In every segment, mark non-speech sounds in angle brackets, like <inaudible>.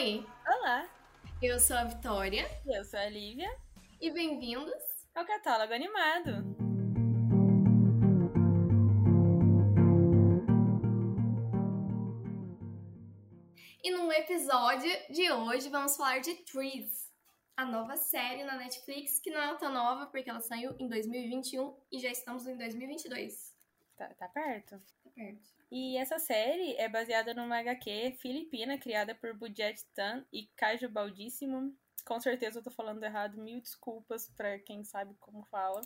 Oi, Olá, eu sou a Vitória eu sou a Lívia e bem-vindos. ao Catálogo Animado. E no episódio de hoje vamos falar de Trees, a nova série na Netflix que não é tão nova porque ela saiu em 2021 e já estamos em 2022. Tá, tá perto. Tá perto. E essa série é baseada numa HQ filipina criada por Budget Tan e Caju Baldíssimo. Com certeza eu tô falando errado, mil desculpas pra quem sabe como fala.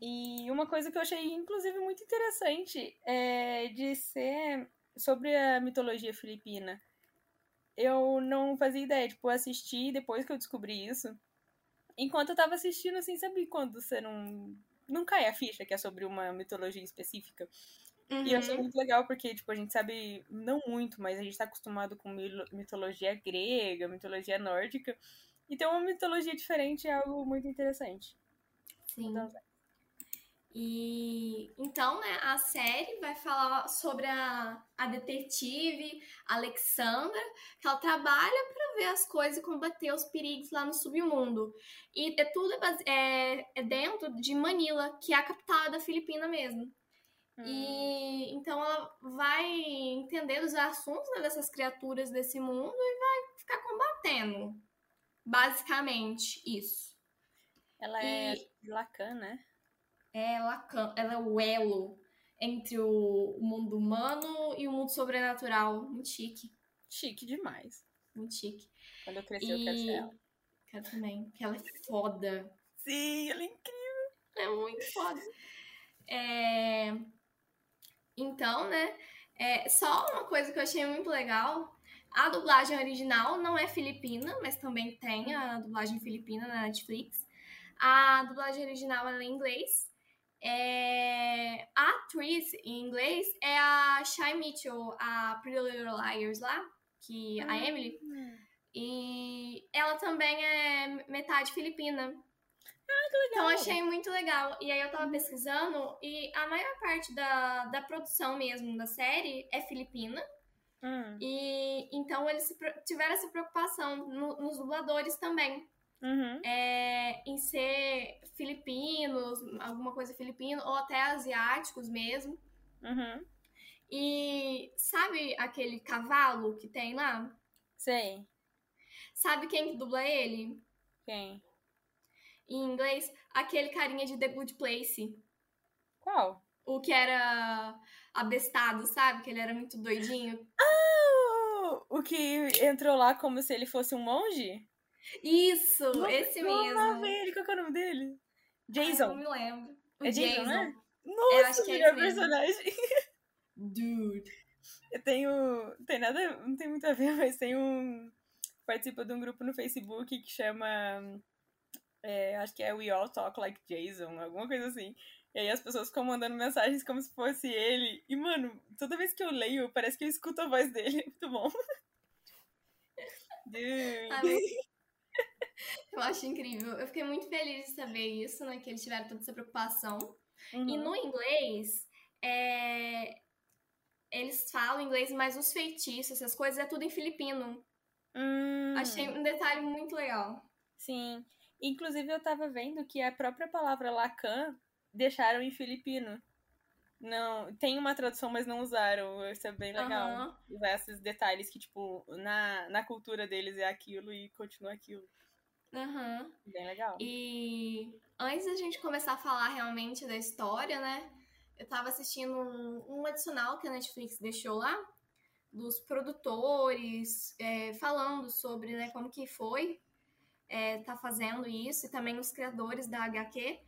E uma coisa que eu achei, inclusive, muito interessante é de ser sobre a mitologia filipina. Eu não fazia ideia, tipo, assisti depois que eu descobri isso. Enquanto eu tava assistindo, assim, sabe quando você não. Não cai a ficha que é sobre uma mitologia específica? E eu achei Uhum. muito legal porque, tipo, a gente sabe, não muito, mas a gente tá acostumado com mitologia grega, mitologia nórdica. E ter uma mitologia diferente é algo muito interessante. Sim. Então, E então, né, a série vai falar sobre a, a detetive Alexandra, que ela trabalha para ver as coisas e combater os perigos lá no submundo. E é tudo é, é dentro de Manila, que é a capital da Filipina mesmo. Hum, E então ela vai entender os assuntos né, dessas criaturas desse mundo e vai ficar combatendo. Basicamente, isso. ela é e- de Lacan, né? Ela, can- ela é o elo entre o mundo humano e o mundo sobrenatural. Muito chique, Chique demais. muito chique. Quando eu crescer, eu quero ser ela. Quero também, porque ela é foda. Sim, ela é incrível. É muito foda. É, Então, né? é, Só uma coisa que eu achei muito legal. A dublagem original não é filipina, mas também tem a dublagem filipina na Netflix. A dublagem original é em inglês. É, A atriz em inglês é a Shy Mitchell, a Pretty Little Liars lá, que a Emily. Hum, E ela também é metade filipina. Que legal. Então achei muito legal. E aí eu tava pesquisando e a maior parte da, da produção mesmo da série é filipina. Hum, E então eles tiveram essa preocupação no- nos dubladores também. uhum. É, em ser filipinos, alguma coisa filipino, ou até asiáticos mesmo. Uhum. E sabe aquele cavalo que tem lá? Sei. Sabe quem que dubla ele? Quem? Em inglês, aquele carinha de The Good Place. Qual? O que era abestado, sabe? Que ele era muito doidinho. Ah, o que entrou lá como se ele fosse um monge? Isso, Nossa, esse mesmo. ele. Qual que é o nome dele? Ai, Jason. não me lembro. O É Jason, né? Eu Nossa, acho que é melhor mesmo. personagem. Dude. Eu tenho. Tem nada. Não tem muito a ver, mas tem um. Participa de um grupo no Facebook que chama. É, acho que é We All Talk Like Jason, alguma coisa assim. E aí as pessoas ficam mandando mensagens como se fosse ele. E, mano, toda vez que eu leio, parece que eu escuto a voz dele. <laughs> É muito bom. Dude. Ah, <laughs> meu- Eu acho incrível. Eu fiquei muito feliz de saber isso, né? Que eles tiveram toda essa preocupação. E Uhum. no inglês, é, eles falam inglês, mas os feitiços, essas coisas, é tudo em filipino. Hum, Achei um detalhe muito legal. Sim. Inclusive, eu tava vendo que a própria palavra Lacan deixaram em filipino. Não, tem uma tradução, mas não usaram. Isso é bem legal. Usar esses detalhes que, tipo, na, na cultura deles é aquilo e continua aquilo. Aham. Bem legal. E antes da gente começar a falar realmente da história, né? Eu tava assistindo um, um adicional que a Netflix deixou lá, dos produtores, é, falando sobre né, como que foi é, tá fazendo isso, e também os criadores da HQ.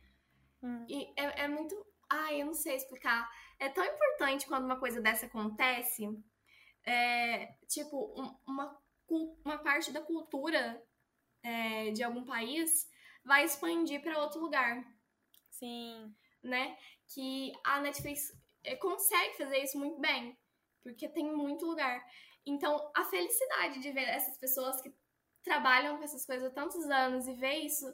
Hum. E é, é muito. Ai, eu não sei explicar. É tão importante quando uma coisa dessa acontece. É, tipo, um- uma, uma parte da cultura é, de algum país vai expandir para outro lugar, Sim. né? Que a Netflix é, consegue fazer isso muito bem, porque tem muito lugar. Então, a felicidade de ver essas pessoas que trabalham com essas coisas há tantos anos e ver isso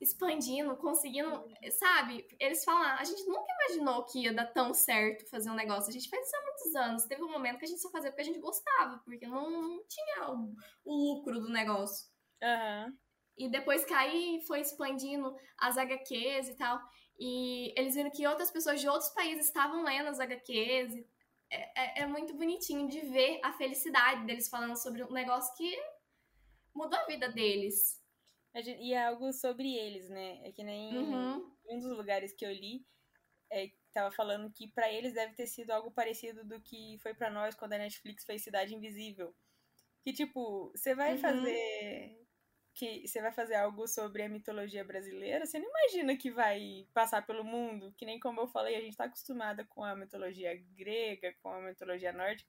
expandindo, conseguindo, sabe? Eles falam, a gente nunca imaginou que ia dar tão certo fazer um negócio. A gente fez isso há muitos anos. Teve um momento que a gente só fazia porque a gente gostava, porque não, não tinha o, o, lucro do negócio. Uhum. E depois que aí foi expandindo as HQs e tal, e eles viram que outras pessoas de outros países estavam lendo as HQs. É, é, é muito bonitinho de ver a felicidade deles falando sobre um negócio que mudou a vida deles. E é algo sobre eles, né? É que nem uhum. um dos lugares que eu li é, tava falando que para eles deve ter sido algo parecido do que foi para nós quando a Netflix fez Cidade Invisível. Que tipo, você vai uhum. fazer que você vai fazer algo sobre a mitologia brasileira, você não imagina que vai passar pelo mundo, que nem como eu falei, a gente tá acostumada com a mitologia grega, com a mitologia nórdica,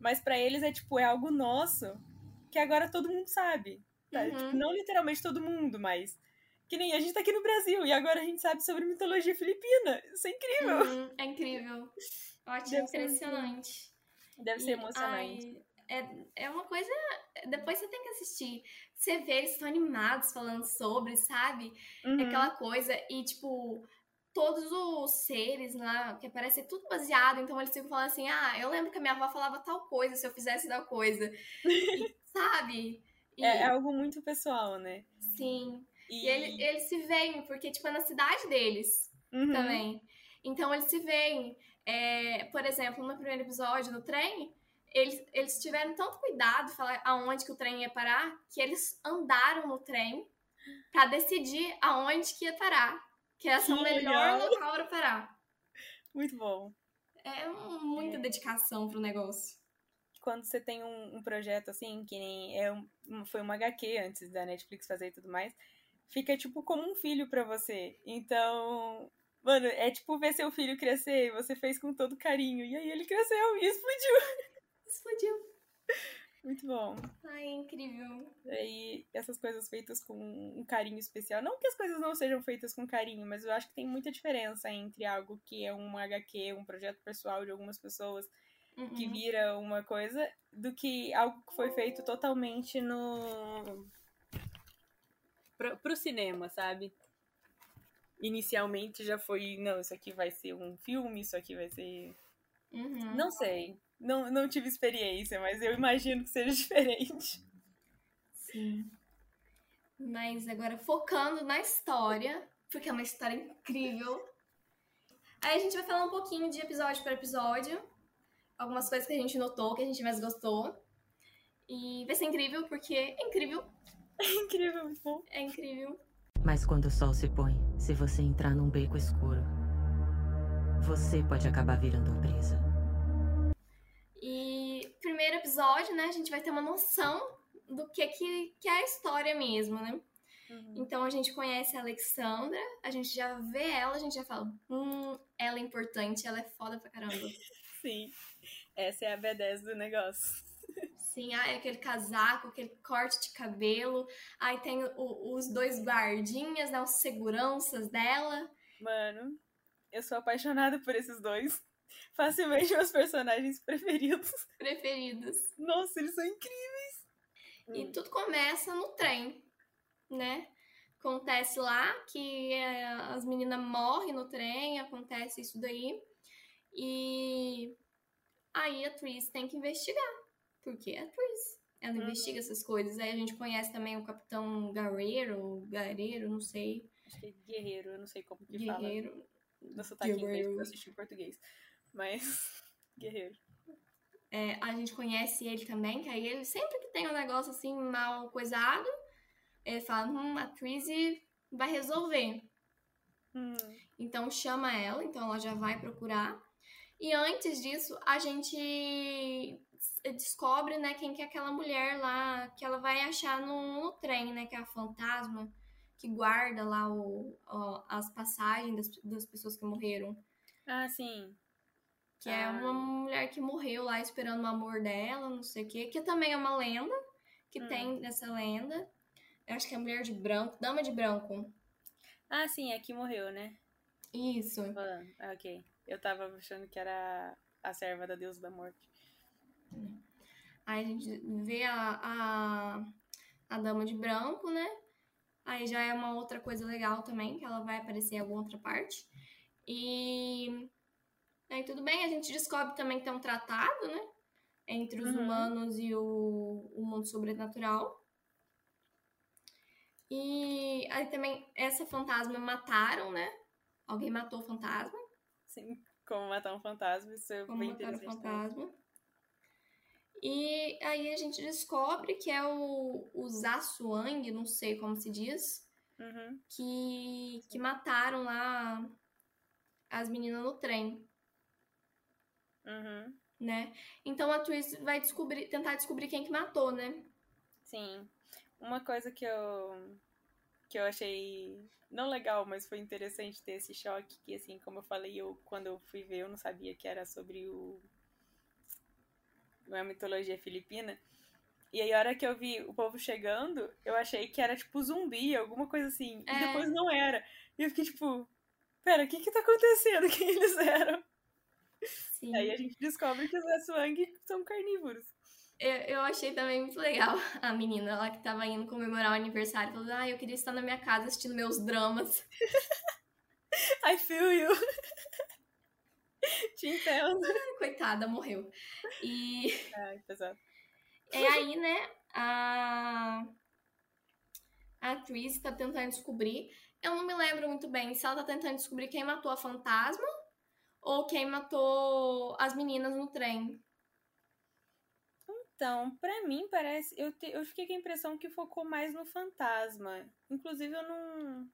mas para eles é tipo, é algo nosso, que agora todo mundo sabe. Tá? Uhum. Tipo, não literalmente todo mundo, mas. Que nem a gente tá aqui no Brasil e agora a gente sabe sobre mitologia filipina. Isso é incrível. Uhum, é incrível. Ótimo, Deve impressionante. Ser, Deve ser emocionante. Ai, é, é uma coisa. Depois você tem que assistir. Você vê, eles estão animados falando sobre, sabe? Uhum. Aquela coisa. E, tipo, todos os seres lá, que parece tudo baseado, então eles ficam falando assim: ah, eu lembro que a minha avó falava tal coisa se eu fizesse tal coisa. E, <laughs> sabe? E... É, é, algo muito pessoal, né? Sim. E, e ele, eles se veem, porque, tipo, é na cidade deles uhum. também. Então, eles se veem. É, por exemplo, no primeiro episódio, no trem, eles, eles tiveram tanto cuidado falar aonde que o trem ia parar, que eles andaram no trem para decidir aonde que ia parar. Que é o melhor local para parar. Muito bom. É muita é. dedicação pro negócio quando você tem um, um, projeto assim, que nem é um, foi uma HQ antes da Netflix fazer e tudo mais, fica tipo como um filho para você. Então, mano, é tipo ver seu filho crescer e você fez com todo carinho. E aí ele cresceu e explodiu. <laughs> Explodiu. Muito bom. Ai, é incrível. E essas coisas feitas com um carinho especial. Não que as coisas não sejam feitas com carinho, mas eu acho que tem muita diferença entre algo que é um HQ, um projeto pessoal de algumas pessoas, uhum. que vira uma coisa, do que algo que foi feito totalmente no. Pro, pro cinema, sabe? Inicialmente já foi, não, isso aqui vai ser um filme, isso aqui vai ser. Uhum. Não sei. Não, não tive experiência, mas eu imagino que seja <laughs> diferente. Sim. Mas agora focando na história, porque é uma história incrível. Aí a gente vai falar um pouquinho de episódio por episódio algumas coisas que a gente notou, que a gente mais gostou. E vai ser incrível, porque é incrível. É <laughs> incrível, bom. É incrível. Mas quando o sol se põe, se você entrar num beco escuro, você pode acabar virando uma presa. E primeiro episódio, né, a gente vai ter uma noção do que, que, que é a história mesmo, né? Uhum. Então a gente conhece a Alexandra, a gente já vê ela, a gente já fala, hum, ela é importante, ela é foda pra caramba. <laughs> Sim. Essa é a B10 do negócio. Sim, ah, é aquele casaco, aquele corte de cabelo. Aí tem o, os dois guardinhas, né? Os seguranças dela. Mano, eu sou apaixonada por esses dois. Facilmente meus personagens preferidos. Preferidos. Nossa, eles são incríveis. E hum. tudo começa no trem, né? Acontece lá que é, as meninas morrem no trem, acontece isso daí. E aí a Tris tem que investigar, porque é a Tris. Ela uhum. investiga essas coisas. Aí a gente conhece também o Capitão Guerreiro, Guerreiro, não sei. Acho que é Guerreiro, eu não sei como que Guerreiro. fala. No sotaque inglês, eu assisti em português. Mas, <laughs> Guerreiro. É, a gente conhece ele também, que aí ele sempre que tem um negócio assim mal coisado, ele fala, hum, a Tris vai resolver. Hum. Então chama ela, então ela já vai procurar. E antes disso, a gente descobre, né, quem que é aquela mulher lá que ela vai achar no, no trem, né, que é a fantasma que guarda lá o, o as passagens das, das, pessoas que morreram. Ah, sim. Que é ah. é uma mulher que morreu lá esperando o amor dela, não sei o quê, que também é uma lenda que hum. tem nessa lenda. Eu acho que é a mulher de branco, dama de branco. Ah, sim, é que morreu, né? Isso. Ah, ok. Eu tava achando que era a serva da deusa da morte. Aí a gente vê a, a, a dama de branco, né? Aí já é uma outra coisa legal também, que ela vai aparecer em alguma outra parte. E aí tudo bem, a gente descobre também que tem um tratado, né? Entre os Uhum. humanos e o, o mundo sobrenatural. E aí também, essa fantasma mataram, né? Alguém matou o fantasma. Sim, como matar um fantasma, isso é Como bem matar interessante. também. fantasma. E aí a gente descobre que é o, o Zasuang, não sei como se diz, Uhum. que, que mataram lá as meninas no trem, Uhum. né? Então a Twist vai descobrir, tentar descobrir quem que matou, né? Sim. Uma coisa que eu que eu achei não legal, mas foi interessante ter esse choque, que assim, como eu falei, eu quando eu fui ver, eu não sabia que era sobre o a mitologia filipina. E aí, a hora que eu vi o povo chegando, eu achei que era tipo zumbi, alguma coisa assim. E É. depois não era. E eu fiquei tipo, pera, o que que tá acontecendo? <laughs> Quem eles eram? Sim. Aí a gente descobre que os Aswang são carnívoros. Eu, eu achei também muito legal a menina lá que tava indo comemorar o aniversário, falando, ah, eu queria estar na minha casa assistindo meus dramas. <laughs> I feel you. Te entendo. Coitada, morreu. E Ai, pesado. é aí, né, a, a atriz tá tentando descobrir. Eu não me lembro muito bem se ela tá tentando descobrir quem matou a fantasma ou quem matou as meninas no trem. Então, pra mim parece. Eu, te- eu fiquei com a impressão que focou mais no fantasma. Inclusive, eu não.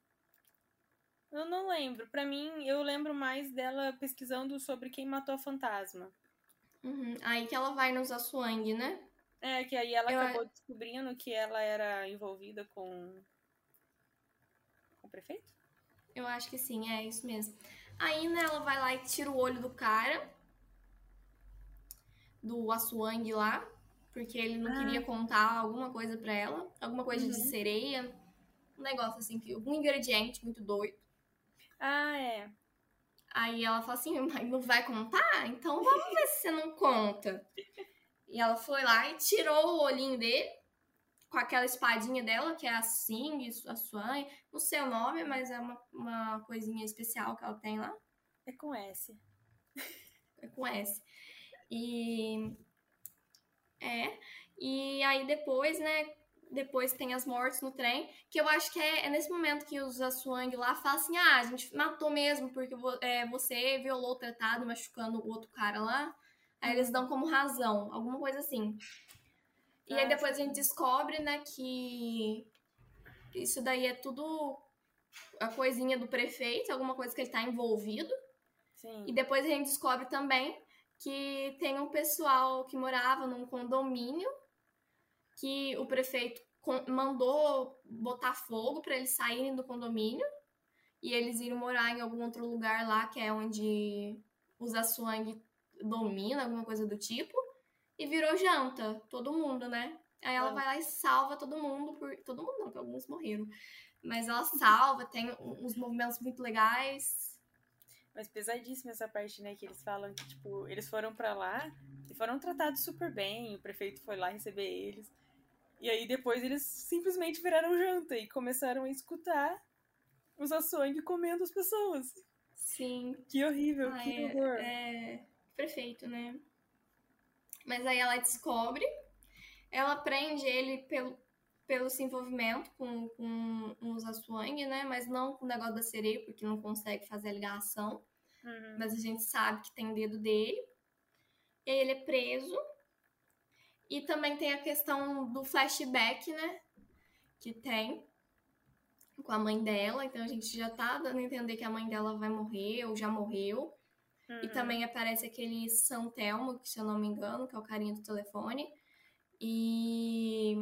Eu não lembro. Pra mim, eu lembro mais dela pesquisando sobre quem matou a fantasma. Uhum. Aí que ela vai nos Aswang, né? É, que aí ela Eu- acabou descobrindo que ela era envolvida com. com o prefeito? Eu acho que sim, é isso mesmo. Aí, né, ela vai lá e tira o olho do cara, do Aswang lá, porque ele não Ah. queria contar alguma coisa pra ela, alguma coisa de Uhum. sereia, um negócio assim, que um ingrediente muito doido. Ah, é. Aí ela fala assim, mas não vai contar? Então vamos ver se você não conta. E ela foi lá e tirou o olhinho dele com aquela espadinha dela, que é a Sing, a Swan, não sei o nome, mas é uma, uma coisinha especial que ela tem lá. É com S. É com S. E. É. E aí depois, né? Depois tem as mortes no trem. Que eu acho que é, é nesse momento que os Aswang lá falam assim: ah, a gente matou mesmo, porque é, você violou o tratado, machucando o outro cara lá. Aí eles dão como razão, alguma coisa assim. E aí Ah, depois a gente descobre, né, que isso daí é tudo a coisinha do prefeito, alguma coisa que ele tá envolvido. Sim. E depois a gente descobre também que tem um pessoal que morava num condomínio que o prefeito mandou botar fogo para eles saírem do condomínio e eles irem morar em algum outro lugar lá que é onde os Aswang dominam, alguma coisa do tipo. E virou janta, todo mundo, né? Aí ela Ah. vai lá e salva todo mundo, por todo mundo não, porque alguns morreram. Mas ela salva, tem uns movimentos muito legais. Mas pesadíssima essa parte, né? Que eles falam que, tipo, eles foram pra lá e foram tratados super bem. O prefeito foi lá receber eles. E aí depois eles simplesmente viraram janta e começaram a escutar os Aswang comendo as pessoas. Sim, Que horrível, Ah, que é, horror. é perfeito, né? Mas aí ela descobre, ela prende ele pelo, pelo se envolvimento com, com os Aswang, né? Mas não com o negócio da sereia, porque não consegue fazer a ligação. Uhum. Mas a gente sabe que tem dedo dele. E ele é preso. E também tem a questão do flashback, né? Que tem com a mãe dela. Então a gente já tá dando a entender que a mãe dela vai morrer ou já morreu. E Uhum. também aparece aquele São Telmo, que se eu não me engano, que é o carinha do telefone. E.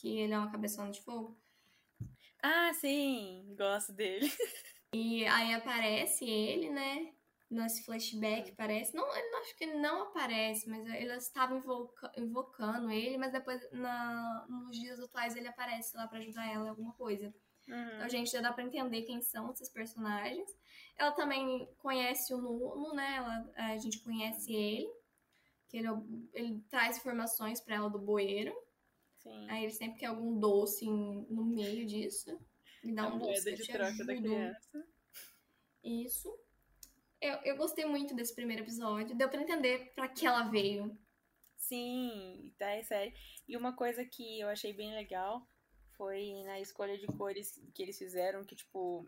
Que ele é uma cabeçona de fogo. Ah, sim, gosto dele. <laughs> E aí aparece ele, né? Nesse flashback, parece. Não, ele acho que ele não aparece, mas eles estavam invoca- invocando ele, mas depois, na, nos dias atuais, ele aparece lá pra ajudar ela em alguma coisa. Uhum. Então, a gente já dá pra entender quem são esses personagens. Ela também conhece o Nuno, né? Ela, a gente conhece ele. Que ele, é ele traz informações pra ela do bueiro. Sim. Aí ele sempre quer algum doce no meio disso. Me dá a um doce de troca da criança. Isso. Eu, eu gostei muito desse primeiro episódio. Deu pra entender pra que ela veio. Sim, tá, é sério. E uma coisa que eu achei bem legal foi na escolha de cores que eles fizeram, que, tipo,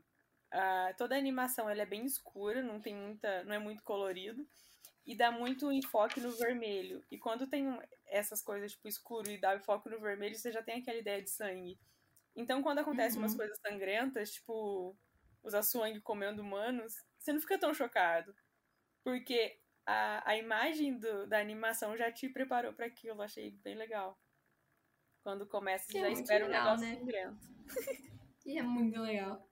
a- toda a animação ela é bem escura, não tem muita. não é muito colorido. E dá muito enfoque no vermelho. E quando tem um- essas coisas, tipo, escuro e dá enfoque no vermelho, você já tem aquela ideia de sangue. Então, quando acontecem umas Uhum. coisas sangrentas, tipo, os Aswang comendo humanos, você não fica tão chocado. Porque a, a imagem do- da animação já te preparou pra aquilo, eu achei bem legal. Quando começa, você É já espera um legal, negócio né? sangrento. <laughs> E é muito legal.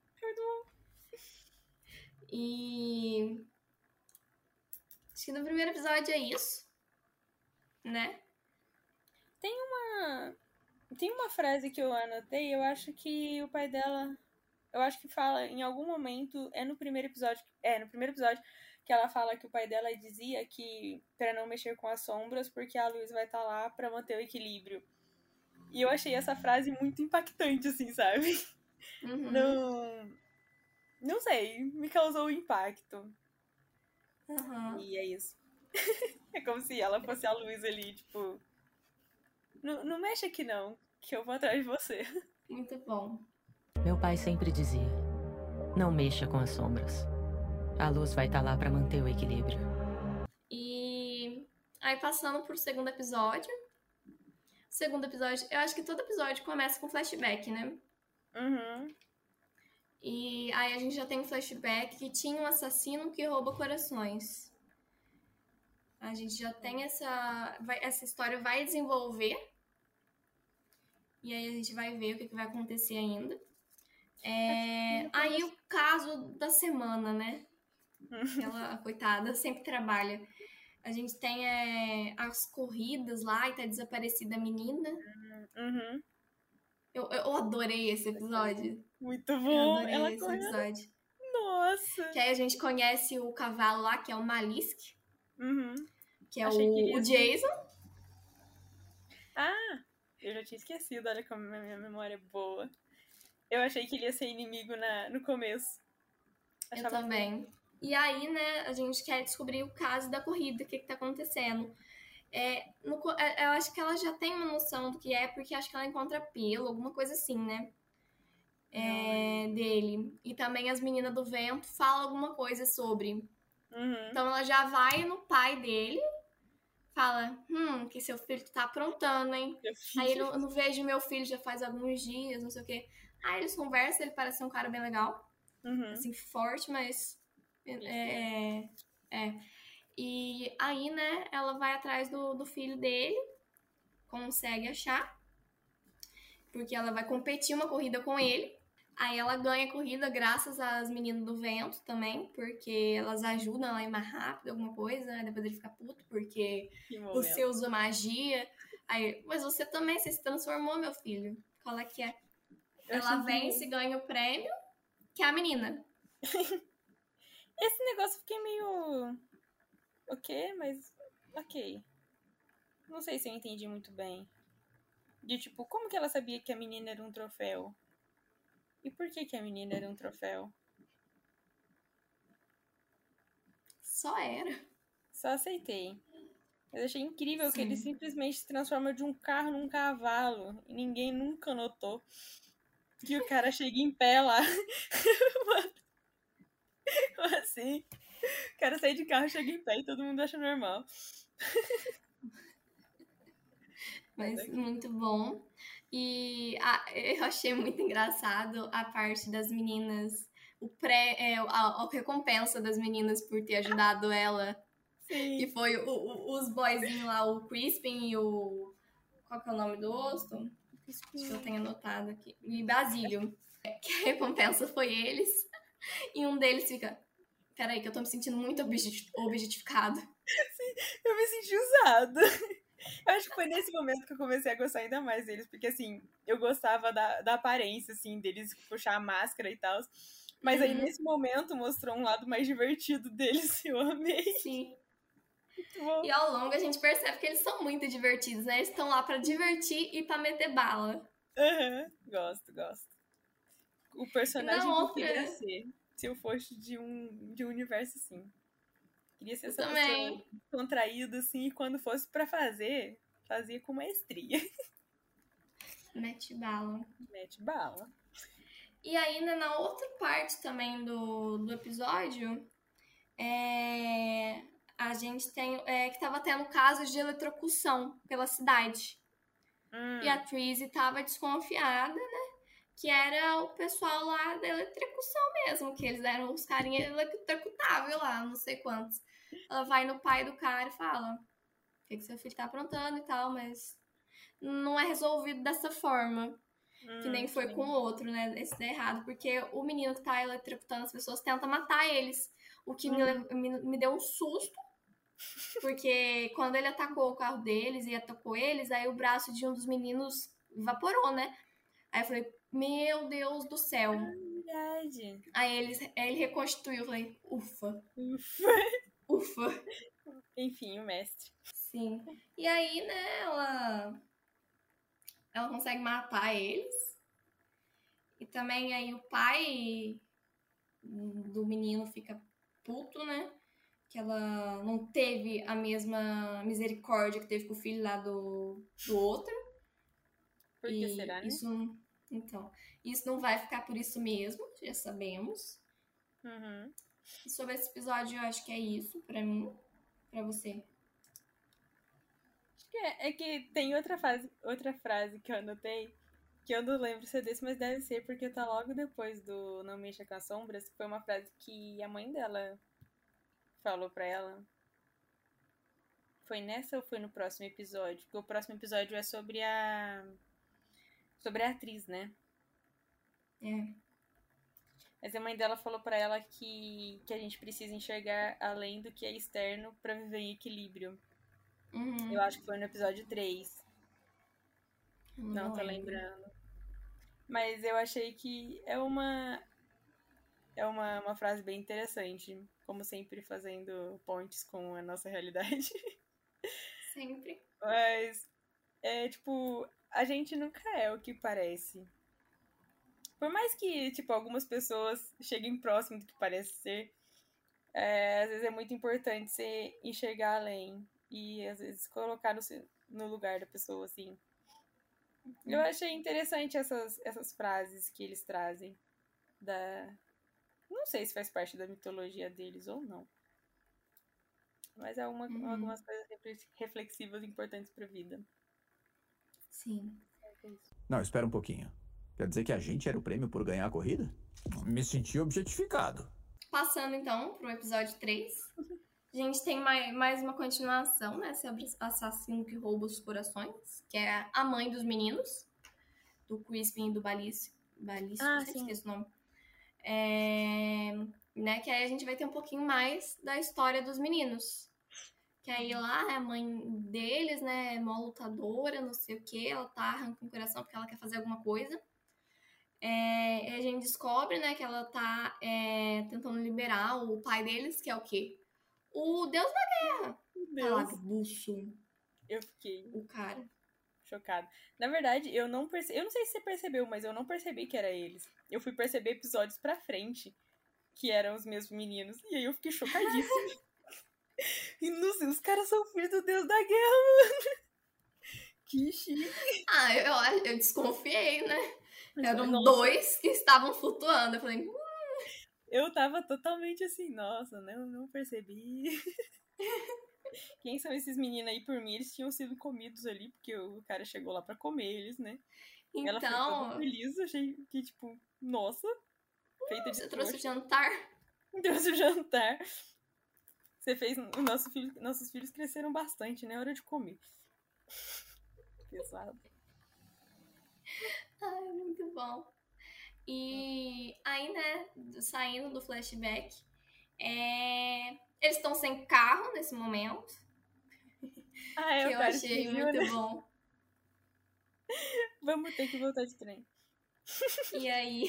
E. Acho que no primeiro episódio é isso. Né? Uma- Tem uma frase que eu anotei, eu acho que o pai dela. Eu acho que fala em algum momento. É no primeiro episódio. É, no primeiro episódio que ela fala que o pai dela dizia que pra não mexer com as sombras, porque a luz vai estar lá pra manter o equilíbrio. E eu achei essa frase muito impactante, assim, sabe? Uhum. Não. Não sei, me causou impacto. Uhum. E é isso. <laughs> é como se ela fosse a luz ali, tipo. Não, não mexe aqui não, que eu vou atrás de você. <laughs> Muito bom. Meu pai sempre dizia: Não mexa com as sombras. A luz vai estar lá para manter o equilíbrio. E aí passando pro segundo episódio. Segundo episódio, eu acho que todo episódio começa com flashback, né? Uhum. E aí a gente já tem um flashback que tinha um assassino que rouba corações. A gente já tem essa. vai- essa história vai desenvolver. E aí a gente vai ver o que, que vai acontecer ainda. É, aí o caso da semana, né? <laughs> Ela, coitada, sempre trabalha. A gente tem é, as corridas lá e tá desaparecida a menina. Uhum. Eu, eu adorei esse episódio. Muito Eu bom. adorei Ela esse correu. episódio. Nossa. Que aí a gente conhece o cavalo lá, que é o Malisk, Uhum. que é Achei que o, o Jason. Ah, eu já tinha esquecido, olha como a minha memória é boa. Eu achei que ele ia ser inimigo na, no começo. Eu Achava também. E aí, né, a gente quer descobrir o caso da corrida, o que, que tá acontecendo. É, no é, eu acho que ela já tem uma noção do que é, porque acho que ela encontra pelo, alguma coisa assim, né? É, dele. E também as meninas do vento falam alguma coisa sobre. Uhum. Então ela já vai no pai dele, fala: Hum, que seu filho tá aprontando, hein? Aí eu não, eu não vejo meu filho já faz alguns dias, não sei o quê. Aí eles conversam, ele parece ser um cara bem legal, Uhum. assim, forte, mas. É, é, é. E aí, né, ela vai atrás do, do filho dele, consegue achar, porque ela vai competir uma corrida com ele. Aí ela ganha a corrida graças às meninas do vento também, porque elas ajudam ela a ir mais rápido, alguma coisa, né? Depois ele fica puto, porque você usa magia. Aí, mas você também, você se transformou, meu filho. Qual é que é? Eu Ela vence e ganha o prêmio, que é a menina. <laughs> Esse negócio eu fiquei meio. Ok, mas. Ok. Não sei se eu entendi muito bem. De tipo, como que ela sabia que a menina era um troféu? E por que que a menina era um troféu? Só era. Só aceitei. Mas achei incrível que Sim. ele simplesmente se transforma de um carro num cavalo. E ninguém nunca notou. Que o cara chega em pé lá. <laughs> Mano. Assim? O cara sai de carro, chega em pé e todo mundo acha normal. <laughs> Mas muito bom. E a- <laughs> eu achei muito engraçado a parte das meninas. O pré, é, a, a recompensa das meninas por ter ajudado ela. Que Sim. foi o- o- os boyzinhos lá, o Crispin e o. Qual que é o nome do osso? Acho que eu tenho anotado aqui. E Basílio. <laughs> Que a recompensa foi eles. E um deles fica. Peraí, que eu tô me sentindo muito objeti- objetificado. Eu me senti usada. <laughs> Eu acho que foi nesse momento que eu comecei a gostar ainda mais deles, porque assim, eu gostava da, da aparência, assim, deles puxar a máscara e tal. Mas aí Uhum. nesse momento mostrou um lado mais divertido deles, <laughs> eu amei. Sim. E ao longo a gente percebe que eles são muito divertidos, né? Eles estão lá pra divertir e pra meter bala. Aham, Gosto, gosto. O personagem Não, que eu queria outra- ser, se eu fosse de um, de um universo assim. Queria ser essa pessoa contraída, assim, e quando fosse pra fazer, fazia com maestria. <laughs> Mete bala. Mete bala. E né, na outra parte também do, do episódio, é, a gente tem é, que tava tendo casos de eletrocução pela cidade. Hum, E a Trizzy tava desconfiada, né? Que era o pessoal lá da eletrocução mesmo, que eles eram os carinhas eletrocutáveis lá, não sei quantos. Ela vai no pai do cara e fala: O que, que seu filho tá aprontando e tal, mas não é resolvido dessa forma. Que hum, nem foi sim. com o outro, né? Esse dá errado. Porque o menino que tá eletrocutando as pessoas tenta matar eles. O que me, Hum. le- me, me deu um susto. Porque quando ele atacou o carro deles e atacou eles, aí o braço de um dos meninos evaporou, né? Aí eu falei, meu Deus do céu. Verdade. Aí ele, ele reconstituiu. Eu falei, ufa, Ufa. <laughs> ufa. Enfim, o mestre. Sim. E aí, né, ela. Ela consegue matar eles. E também aí o pai do menino fica puto, né? Que ela não teve a mesma misericórdia que teve com o filho lá do, do outro. Por que e será, né? Isso, então, isso não vai ficar por isso mesmo, já sabemos. Uhum. E sobre esse episódio, eu acho que é isso pra mim. Pra você. Acho que é, é que tem outra, fase, outra frase que eu anotei, que eu não lembro se é desse, mas deve ser, porque tá logo depois do Não Mexa com as Sombras, que foi uma frase que a mãe dela falou pra ela. Foi nessa ou foi no próximo episódio? Porque o próximo episódio é sobre a. sobre a atriz, né? É. Mas a mãe dela falou pra ela que, que a gente precisa enxergar além do que é externo pra viver em equilíbrio. Uhum. Eu acho que foi no episódio 3. Eu Não, tô lembrando. Mas eu achei que é uma. É uma, uma frase bem interessante. Como sempre, fazendo pontes com a nossa realidade. <laughs> Sempre. Mas é tipo, a gente nunca é o que parece. Por mais que, tipo, algumas pessoas cheguem próximo do que parece ser, é, às vezes é muito importante você enxergar além e às vezes colocar no, no lugar da pessoa, assim. Eu achei interessante essas, essas frases que eles trazem da. Não sei se faz parte da mitologia deles ou não. Mas é uma, Uhum. algumas coisas refle- reflexivas importantes pra vida. Sim. Não, espera um pouquinho. Quer dizer que a gente era o prêmio por ganhar a corrida? Me senti objetificado. Passando então pro episódio 3. A gente tem mai- mais uma continuação, né? Sobre assassino que rouba os corações, que é a mãe dos meninos, do Crispin e do Balício. Balício, Ah, esqueço o nome. É, né, que aí a gente vai ter um pouquinho mais da história dos meninos. Que aí lá a mãe deles, né, é mó lutadora, não sei o que, ela tá arrancando o coração porque ela quer fazer alguma coisa. É, e a gente descobre, né, que ela tá é, tentando liberar o pai deles, que é o quê? O deus da guerra. Deus, Buço, eu fiquei o cara. chocada. Na verdade, eu não percebi. Eu não sei se você percebeu, mas eu não percebi que era eles. Eu fui perceber episódios pra frente que eram os mesmos meninos. E aí eu fiquei chocadíssima. <laughs> e os caras são filhos do Deus da guerra, mano. <laughs> Que chique. Ah, eu, eu, desconfiei, né? Eram Nossa, dois que estavam flutuando. Eu falei, "Hum, Eu tava totalmente assim, nossa, não, não percebi. <laughs> Quem são esses meninos aí por mim? Eles tinham sido comidos ali, porque o cara chegou lá pra comer eles, né? Ela foi toda então, feliz, achei que, tipo, nossa, feita de você trouxe o jantar? <laughs> trouxe o jantar. Você fez. O nosso filho, nossos filhos cresceram bastante, né? Hora de comer. <laughs> Pesado. Ai, muito bom. E aí, né, saindo do flashback, é, eles estão sem carro nesse momento, Ah, é, que eu achei pediu, muito né? bom. <laughs> Vamos ter que voltar de trem. E aí,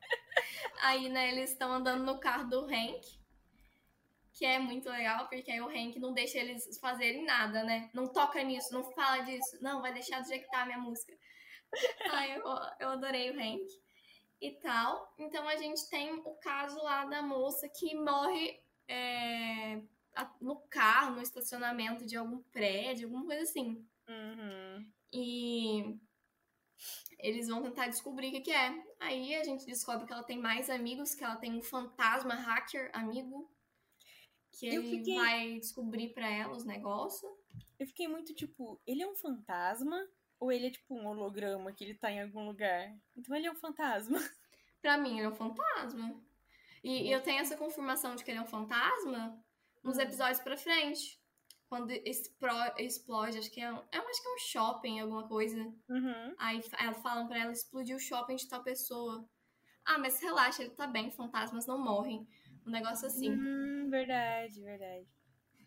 <laughs> aí, né, eles estão andando no carro do Hank. Que é muito legal, porque aí o Hank não deixa eles fazerem nada, né? Não toca nisso, não fala disso. Não, vai deixar do jeito que tá a minha música. <laughs> Ai, eu, eu adorei o Hank e tal. Então a gente tem o caso lá da moça que morre é, no carro, no estacionamento de algum prédio, alguma coisa assim. Uhum. E eles vão tentar descobrir o que, que é. Aí a gente descobre que ela tem mais amigos, que ela tem um fantasma hacker amigo. Que Eu ele fiquei- vai descobrir pra ela os negócios. Eu fiquei muito tipo, ele é um fantasma ou ele é tipo um holograma que ele tá em algum lugar? Então ele é um fantasma. <laughs> Pra mim, ele é um fantasma. E, e eu tenho essa confirmação de que ele é um fantasma nos Hum. episódios pra frente. Quando explode, acho que é um, eu acho que é um shopping, alguma coisa. Uhum. Aí ela falam pra ela explodir o shopping de tal pessoa. Ah, mas relaxa, ele tá bem, fantasmas não morrem. Um negócio assim. Hum, verdade, verdade.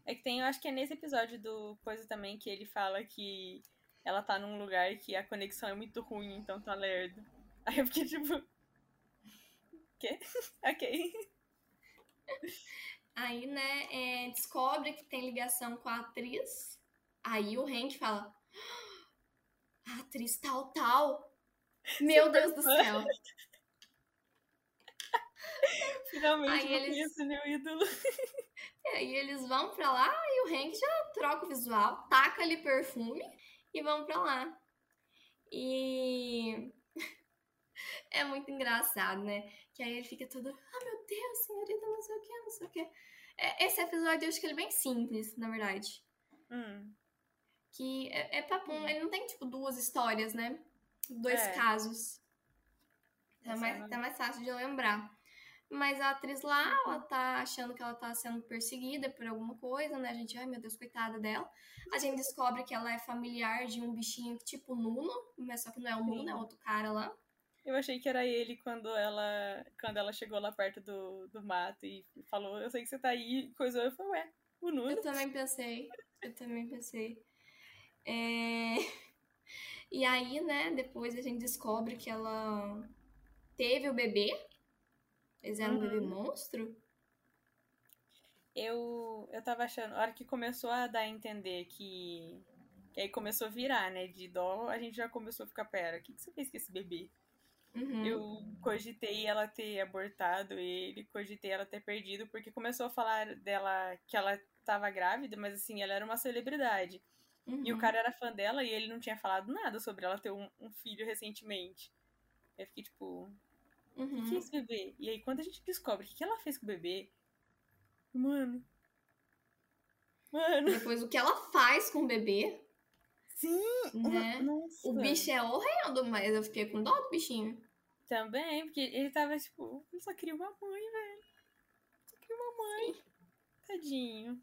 É que tem, eu acho que é nesse episódio do Coisa também que ele fala que ela tá num lugar que a conexão é muito ruim, então tá lerdo. Aí eu fiquei tipo. Quê? <laughs> ok. Aí, né, é, descobre que tem ligação com a atriz. Aí o Hank fala: "Ah, a atriz tal, tal. Meu Deus do céu. <laughs> Finalmente Aí eu eles- conheço meu ídolo. <laughs> E aí eles vão pra lá e o Hank já troca o visual, taca ali perfume e vão pra lá. E <laughs> é muito engraçado, né? Que aí ele fica todo, ah meu Deus, senhorita, não sei o que, não sei o que. Esse episódio eu acho que ele é bem simples, na verdade. Hum, Que é, é papum, ele não tem tipo duas histórias, né? Dois É. casos. Tá Essa mais, tá mais fácil de eu lembrar. Mas a atriz lá, ela tá achando que ela tá sendo perseguida por alguma coisa, né? A gente, ai meu Deus, coitada dela. A gente descobre que ela é familiar de um bichinho tipo Nuno, mas só que não é o Nuno, é outro cara lá. Eu achei que era ele quando ela quando ela chegou lá perto do, do mato e falou, eu sei que você tá aí, coisou, eu falei, ué, o Nuno. Eu também pensei, eu também pensei. É... <laughs> E aí, né, depois a gente descobre que ela teve o bebê. Eles eram um bebê Uhum. monstro. Eu, eu tava achando, a hora que começou a dar a entender que. Que aí começou a virar, né? De dó, a gente já começou a ficar, pera, o que, que você fez com esse bebê? Uhum. Eu cogitei ela ter abortado ele, cogitei ela ter perdido, porque começou a falar dela que ela tava grávida, mas assim, ela era uma celebridade. E o Uhum. cara era fã dela e ele não tinha falado nada sobre ela ter um, um filho recentemente. Eu fiquei tipo, Uhum. que, que é esse bebê? E aí, quando a gente descobre o que, ela fez com o bebê, mano. Mano, Depois o que ela faz com o bebê, sim! né? Nossa. O bicho é horrendo, mas eu fiquei com dó do bichinho. Também, porque ele tava tipo, eu só queria uma mãe, velho. Só queria uma mãe. Tadinho.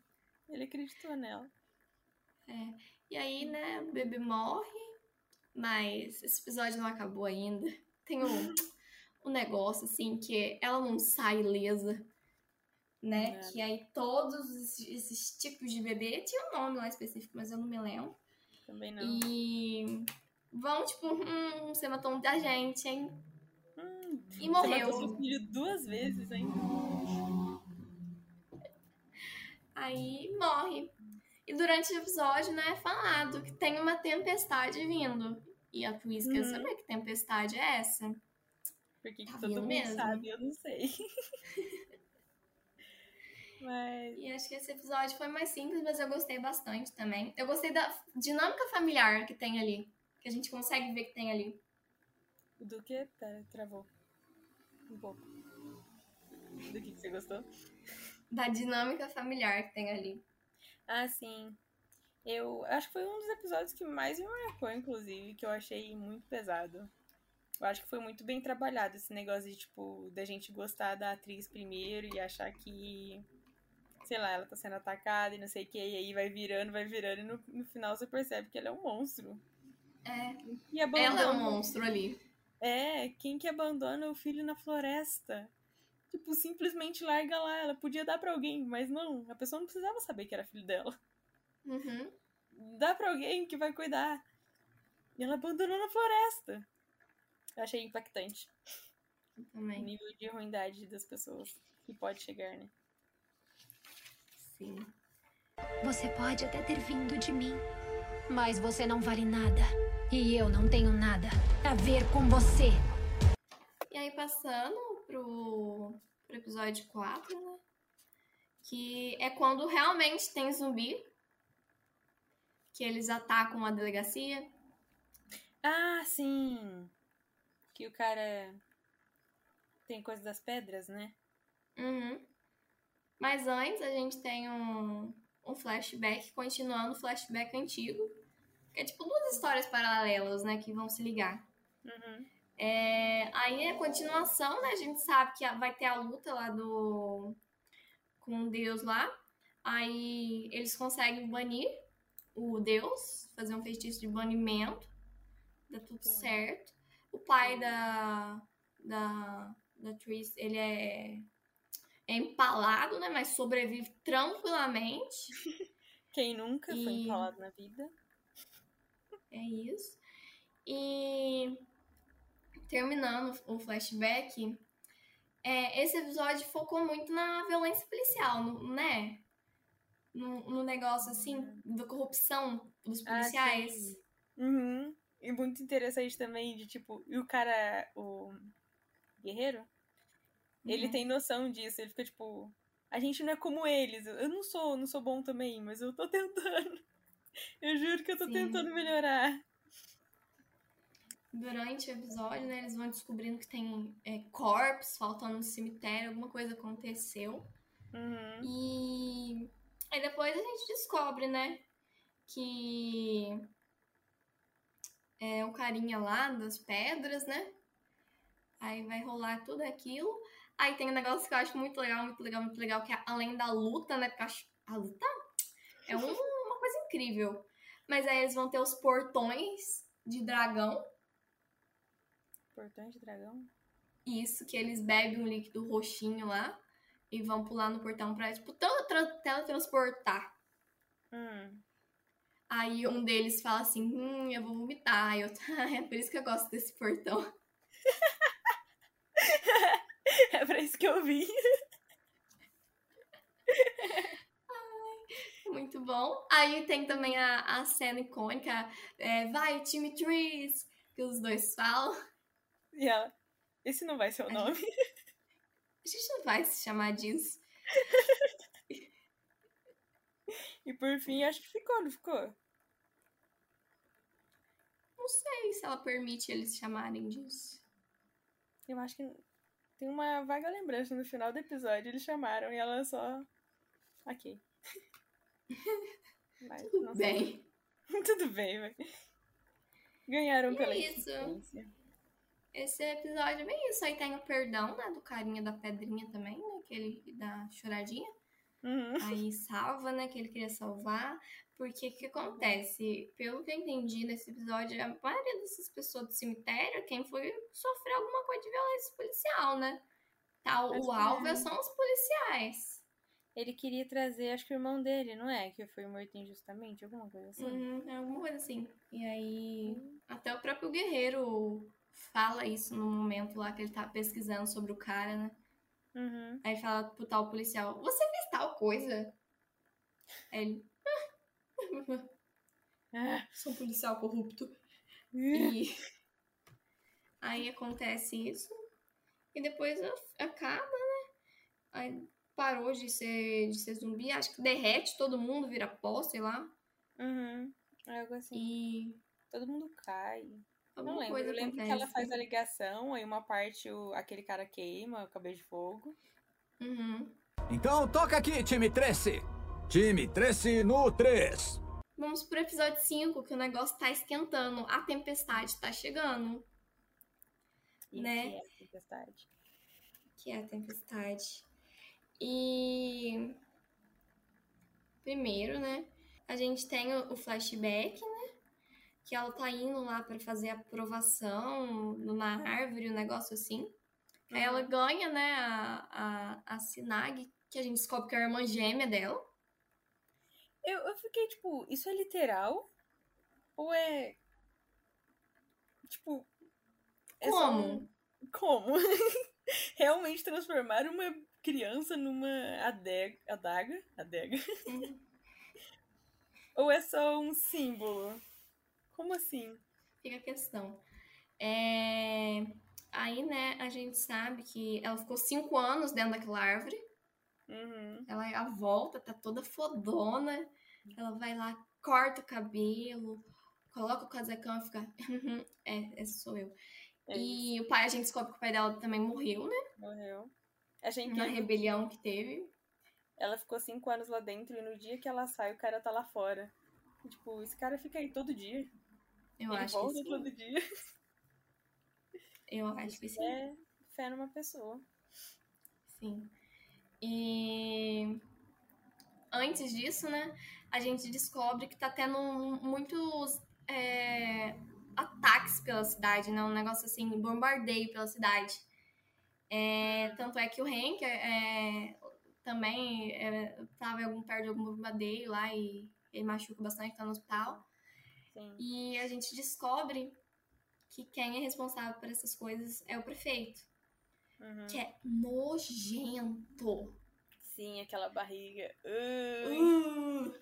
Ele acreditou nela. E aí, né, o bebê morre, mas esse episódio não acabou ainda. Tem um, um negócio, assim, que ela não sai ilesa, né? É. Que aí todos esses, tipos de bebê, tinha um nome lá específico, mas eu não me lembro. Também não. E vão, tipo, hum, você matou muita gente, hein? Hum, E Você morreu. matou seu filho duas vezes, hein? Aí morre. E durante o episódio, né, é falado que tem uma tempestade vindo. E a Twist quer Uhum. saber que tempestade é essa. Porque todo mundo mesmo. sabe, eu não sei. <laughs> Mas. E acho que esse episódio foi mais simples, mas eu gostei bastante também. Eu gostei da dinâmica familiar que tem ali. Que a gente consegue ver que tem ali. Do que? Pera, travou. Um pouco. Do que, que você gostou? Da dinâmica familiar que tem ali. Ah, sim. Eu acho que foi um dos episódios que mais me marcou, inclusive, que eu achei muito pesado. Eu acho que foi muito bem trabalhado esse negócio de, tipo, da gente gostar da atriz primeiro e achar que, sei lá, ela tá sendo atacada e não sei o que, e aí vai virando, vai virando, e no, no final você percebe que ela é um monstro. É. E abandona. Ela é um monstro ali. É, quem que abandona o filho na floresta? Tipo, simplesmente larga lá. Ela podia dar pra alguém, mas não. A pessoa não precisava saber que era filho dela. Uhum. Dá pra alguém que vai cuidar. E ela abandonou na floresta. Eu achei impactante o Também. nível de ruindade das pessoas que pode chegar, né? Sim. Você pode até ter vindo de mim, mas você não vale nada. E eu não tenho nada a ver com você. E aí, passando pro, pro episódio 4, né? Que é quando realmente tem zumbi. Que eles atacam a delegacia. Ah, sim. Que o cara tem coisa das pedras, né? Uhum. Mas antes a gente tem um, um flashback, continuando o flashback antigo. Que é tipo duas histórias paralelas, né? Que vão se ligar. Uhum. É, aí a continuação, né? A gente sabe que vai ter a luta lá do. com Deus lá. Aí eles conseguem banir o Deus, fazer um feitiço de banimento. Dá tudo certo. O pai da. da. da Tris, ele é. é empalado, né? Mas sobrevive tranquilamente. <laughs> Quem nunca foi E- empalado na vida? É isso. E terminando o flashback, é, esse episódio focou muito na violência policial, no- né? No, no negócio assim, da corrupção dos Ah, policiais. sim. Uhum. E muito interessante também de tipo, e o cara, o guerreiro, ele Uhum. tem noção disso, ele fica tipo, a gente não é como eles. Eu não sou, não sou bom também, mas eu tô tentando. <laughs> Eu juro que eu tô Sim. tentando melhorar. Durante o episódio, né, eles vão descobrindo que tem é, corpos faltando no cemitério, alguma coisa aconteceu. Uhum. E aí depois a gente descobre, né, que é o carinha lá das pedras, né? Aí vai rolar tudo aquilo. Aí tem um negócio que eu acho muito legal, muito legal, muito legal, que é além da luta, né? Porque eu acho a luta é um- uma coisa incrível. Mas aí eles vão ter os portões de dragão. Importante, dragão. Isso, que eles bebem um líquido roxinho lá e vão pular no portão pra, tipo, tele- teletransportar. Hum. Aí um deles fala assim, hum, eu vou vomitar. Eu, <laughs> é por isso que eu gosto desse portão. <laughs> É pra isso que eu vim. Muito bom. Aí tem também a, a cena icônica, é, vai, time Trees, que os dois falam. E ela, esse não vai ser o A nome. A gente não vai se chamar disso. <laughs> E por fim, acho que ficou, não ficou? Não sei se ela permite eles chamarem disso. Eu acho que tem uma vaga lembrança no final do episódio. Eles chamaram e ela só. Ok. <laughs> Mas, Tudo bem. <laughs> Tudo bem, vai. Ganharam E pela é isso. Esse episódio é bem isso. Aí tem o perdão, né, do carinha da pedrinha também, né, que ele dá choradinha. Uhum. <laughs> Aí salva, né, que ele queria salvar. Porque o que acontece? Pelo que eu entendi nesse episódio, a maioria dessas pessoas do cemitério, quem foi sofrer alguma coisa de violência policial, né? Tá, o alvo é. são os policiais. Ele queria trazer, acho que o irmão dele, não é? Que foi morto injustamente, alguma coisa assim. Uhum, é alguma coisa assim. E aí, até o próprio guerreiro fala isso no momento lá que ele tá pesquisando sobre o cara, né? Uhum. Aí fala pro tal policial, você fez tal coisa? Aí <laughs> ele, sou um policial corrupto. E aí acontece isso. E depois acaba, né? Aí parou de ser, de ser zumbi. Acho que derrete todo mundo, vira pó, sei lá. Uhum. Algo assim. E Todo mundo cai. alguma Não lembro. coisa Eu lembro acontece. que ela faz a ligação, aí uma parte o, aquele cara queima, o cabelo de fogo. Uhum. Então toca aqui, time 13. Time 13 no 3. Vamos pro episódio 5, que o negócio tá esquentando. A tempestade tá chegando. E Né? que é a tempestade. Que é a tempestade. E. Primeiro, né? A gente tem o flashback, né? Que ela tá indo lá pra fazer a aprovação numa árvore, um negócio assim. Aí ela ganha, né, a, a, a Sinag, que a gente descobre que é a irmã gêmea dela. Eu, eu fiquei tipo, isso é literal? Ou é. Tipo. é Como? um- Como? <laughs> Realmente transformar uma criança numa adega. Adaga? Adega? Uhum. <laughs> Ou é só um símbolo? Como assim? Fica a questão. É, Aí, né, a gente sabe que ela ficou cinco anos dentro daquela árvore. Uhum. Ela a volta, tá toda fodona. Ela vai lá, corta o cabelo, coloca o casacão e fica. é, esse sou eu. É e o pai, a gente descobre que o pai dela também morreu, né? Morreu. A gente Na rebelião que teve. Ela ficou cinco anos lá dentro e no dia que ela sai, o cara tá lá fora. E, tipo, esse cara fica aí todo dia. Eu Ele acho que volta sim. todo dia. Eu acho que sim. É fé numa pessoa. Sim. E antes disso, né, a gente descobre que tá tendo muitos é, ataques pela cidade, né? Um negócio assim, bombardeio pela cidade. É, tanto é que o Hank é, também é, tava em algum, perto de algum bombardeio lá e ele machuca bastante, tá no hospital. Sim. E a gente descobre que quem é responsável por essas coisas é o prefeito, Uhum. que é nojento. Sim, aquela barriga. Ui. Uh,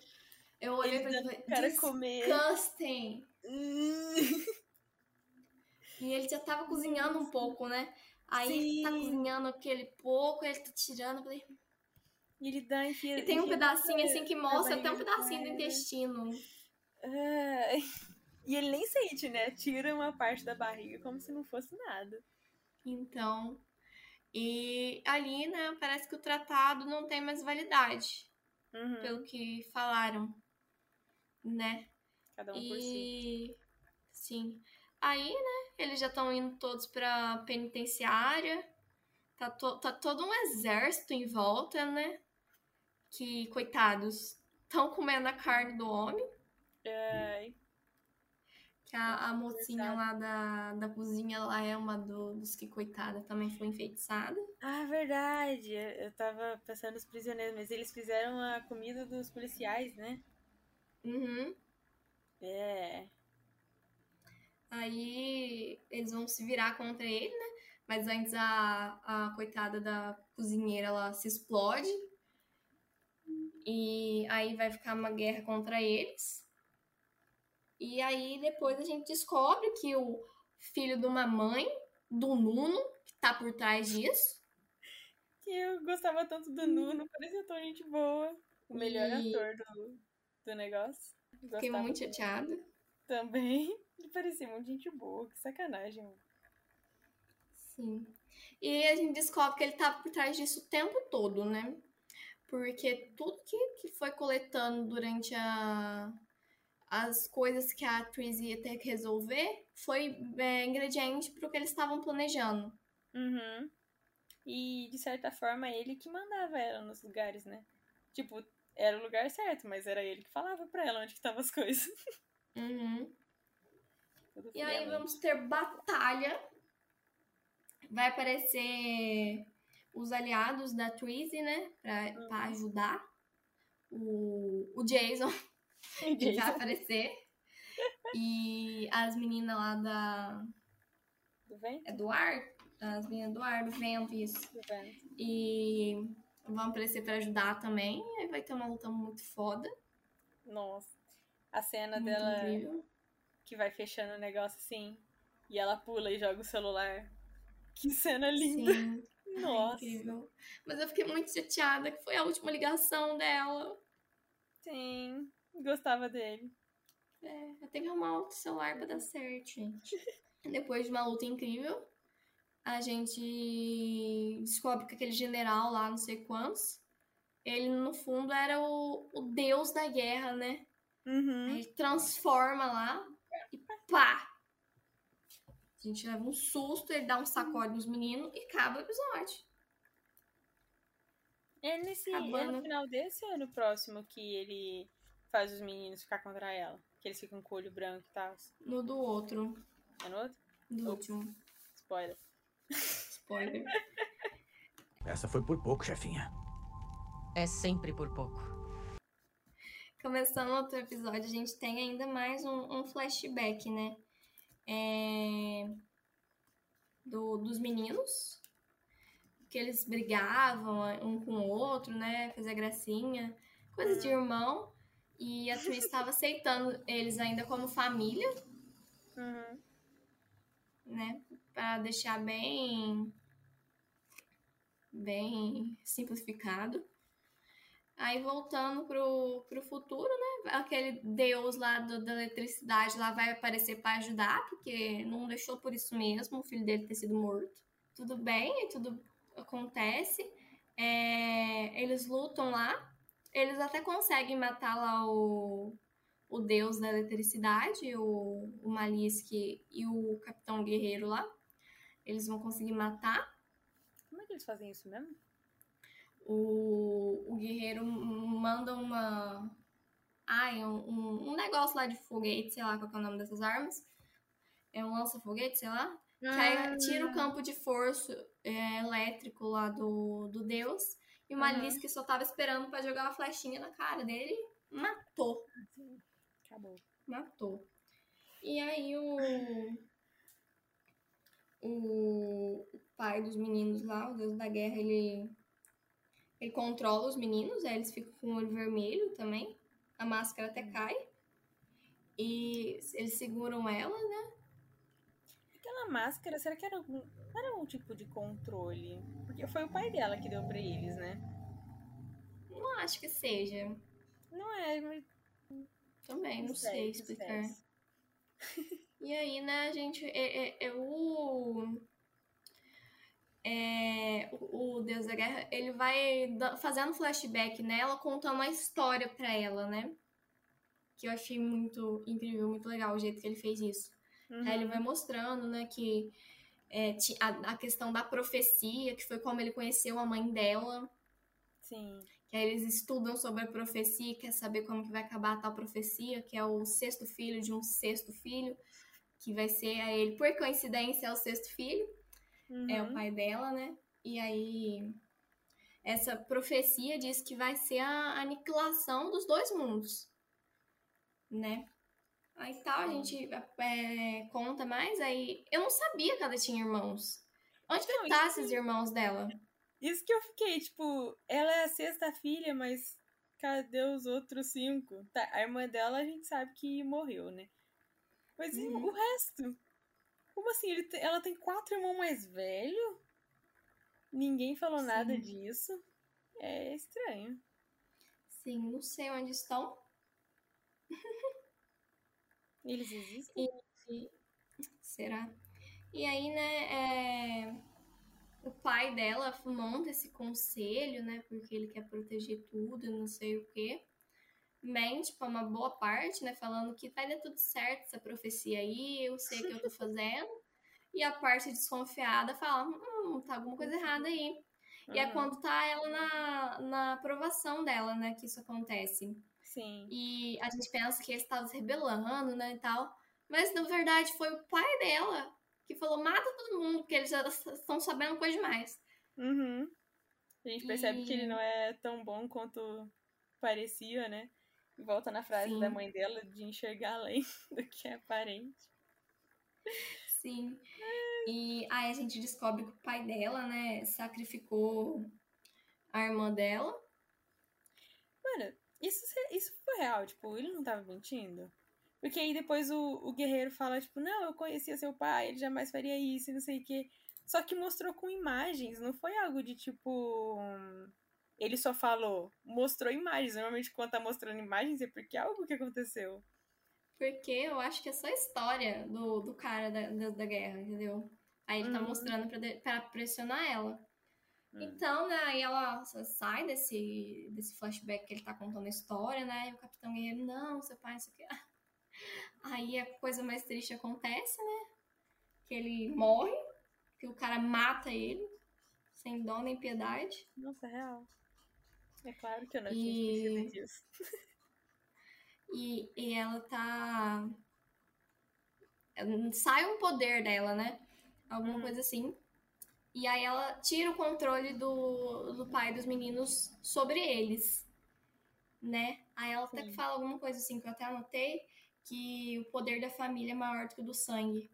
eu olhei Ele pra ele e falei, comer. disgusting. Ui. E ele já tava cozinhando um pouco, né? Aí tá Sim. cozinhando aquele pouco, ele tá tirando. eu falei- E ele dá enfia. E tem um pedacinho assim que mostra até um pedacinho do intestino. Ai. <laughs> E ele nem sente, né? Tira uma parte da barriga como se não fosse nada. Então. E ali, né, parece que o tratado não tem mais validade, Uhum. pelo que falaram, né? Cada um por si. E sim. Aí, né, eles já estão indo todos pra penitenciária. Tá, to- tá todo um exército em volta, né? Que, coitados, estão comendo a carne do homem. Ai. Que a, a mocinha Verdade. lá da, da cozinha, ela é uma do- dos que, coitada, também foi enfeitiçada. Ah, verdade. Eu eu tava pensando nos prisioneiros, mas eles fizeram a comida dos policiais, né? Uhum. É. Aí eles vão se virar contra ele, né? Mas antes a, a coitada da cozinheira ela se explode. E aí vai ficar uma guerra contra eles. E aí depois a gente descobre que o filho de uma mãe, do Nuno, que tá por trás disso. Que eu gostava tanto do Nuno, parecia tão gente boa. O melhor E- ator do, do negócio. Fiquei Gostava muito dele chateada. Também. Ele parecia muito gente boa, que sacanagem. Sim. E a gente descobre que ele tava por trás disso o tempo todo, né? Porque tudo que, que foi coletando durante a, as coisas que a atriz ia ter que resolver foi é, ingrediente pro que eles estavam planejando. Uhum. E, de certa forma, ele que mandava ela nos lugares, né? Tipo, era o lugar certo, mas era ele que falava pra ela onde que estavam as coisas. <laughs> Uhum. E aí vamos ter batalha. Vai aparecer os aliados da Trizzy, né? Pra, pra ajudar. O, o Jason <laughs> vai aparecer. E as meninas lá da. Do vento? É do ar? As meninas do ar, do vento, isso. Do vento. E vão aparecer pra ajudar também. Aí vai ter uma luta muito foda. Nossa. A cena Muito dela incrível. que vai fechando o negócio assim. E ela pula e joga o celular. Que cena linda. Sim. <laughs> Ai, Nossa. incrível. Mas eu fiquei muito chateada que foi a última ligação dela. Sim. Gostava dele. É, eu tenho que arrumar outro celular pra dar certo, gente. <laughs> Depois de uma luta incrível, a gente descobre que aquele general lá, não sei quantos, ele no fundo era o, o deus da guerra, né? Uhum. Aí ele transforma lá e pá! A gente leva um susto, ele dá um sacode nos meninos e acaba o episódio. É nesse. É no final desse ou é no próximo que ele faz os meninos ficar contra ela? Que eles ficam com o olho branco e tal. No do outro, É no outro? do Ops. último. Spoiler. Spoiler. <laughs> Essa foi por pouco, chefinha. É sempre por pouco. Começando outro episódio, a gente tem ainda mais um, um flashback, né? É, Do, dos meninos. porque eles brigavam um com o outro, né? Fazer gracinha, coisa de irmão. E a Tris estava aceitando eles ainda como família, Uhum. né? Pra deixar bem. bem simplificado. Aí voltando pro, pro futuro, né? Aquele deus lá do- da eletricidade lá vai aparecer para ajudar, porque não deixou por isso mesmo o filho dele ter sido morto. Tudo bem, tudo acontece. É, eles lutam lá. Eles até conseguem matar lá o, o deus da eletricidade, o, o Malisk e o Capitão Guerreiro lá. Eles vão conseguir matar. Como é que eles fazem isso mesmo? O, o guerreiro manda uma. Ai, um, um, um negócio lá de foguete, sei lá qual é o nome dessas armas. É um lança-foguete, sei lá. Que aí tira o campo de força é, elétrico lá do, do deus. E o Malice, que só tava esperando pra jogar uma flechinha na cara dele, matou. Acabou. Matou. E aí o. O, o pai dos meninos lá, o deus da guerra, ele. Ele controla os meninos, aí eles ficam com o olho vermelho também. A máscara até cai. E eles seguram ela, né? Aquela máscara, será que era algum, era algum tipo de controle? Porque foi o pai dela que deu pra eles, né? Não acho que seja. Não é, mas Também, não sei explicar. esquece. E aí, né, a gente. É, é- é o. é, o, o Deus da Guerra, ele vai fazendo flashback nela, contando uma história pra ela, né? Que eu achei muito incrível, muito legal o jeito que ele fez isso. Uhum. Aí ele vai mostrando, né, que é, a, a questão da profecia, que foi como ele conheceu a mãe dela. Sim. Que aí eles estudam sobre a profecia, quer saber como que vai acabar a tal profecia, que é o sexto filho de um sexto filho, que vai ser a ele, por coincidência, é o sexto filho, é o Uhum. pai dela, né? E aí essa profecia diz que vai ser a aniquilação dos dois mundos, né? Aí tal, a gente é, conta mais, aí eu não sabia que ela tinha irmãos. Onde que Não, tá isso esses irmãos dela? Isso que eu fiquei, tipo, ela é a sexta filha, mas cadê os outros cinco? Tá, a irmã dela a gente sabe que morreu, né? Mas e Uhum. o resto? Como assim? Ela tem quatro irmãos mais velhos? Ninguém falou nada Sim. disso. É estranho. Sim, não sei onde estão. <laughs> Eles existem? E- Será? E aí, né, é, o pai dela monta esse conselho, né, porque ele quer proteger tudo, não sei o quê. Mente pra uma boa parte, né, falando que vai dar tudo certo essa profecia aí, eu sei o que eu tô fazendo. E a parte desconfiada fala, hum, tá alguma coisa errada aí. E é Aham. quando tá ela na, na aprovação dela, né, que isso acontece. Sim. E a gente pensa que ele estava se rebelando, né, e tal. Mas, na verdade, foi o pai dela que falou, mata todo mundo, porque eles já estão sabendo coisa demais. Uhum. A gente percebe que ele E- não é tão bom quanto parecia, né? E volta na frase Sim. da mãe dela de enxergar além <laughs> do que é aparente. Sim. E aí a gente descobre que o pai dela, né, sacrificou a irmã dela. Mano, isso, isso foi real, tipo, ele não tava mentindo? Porque aí depois o, o guerreiro fala, tipo, não, eu conhecia seu pai, ele jamais faria isso e não sei o quê. Só que mostrou com imagens, não foi algo de tipo. hum, Ele só falou, mostrou imagens. Normalmente quando tá mostrando imagens é porque é algo que aconteceu. Porque eu acho que é só a história do, do cara da, da, da guerra, entendeu? Aí ele tá Uhum. mostrando pra, de- pra pressionar ela. Hum. Então, né, aí ela sai desse, desse flashback que ele tá contando a história, né? E o Capitão Guerreiro, não, seu pai, não sei o que. <laughs> Aí a coisa mais triste acontece, né? Que ele morre, que o cara mata ele, sem dó nem piedade. Nossa, é real. É claro que eu não E- tinha esquecido disso. <laughs> E, e ela tá. Sai um poder dela, né? Alguma Uhum. coisa assim. E aí ela tira o controle do, do pai dos meninos sobre eles. Né? Aí ela até Sim. que fala alguma coisa assim que eu até anotei. Que o poder da família é maior do que o do sangue.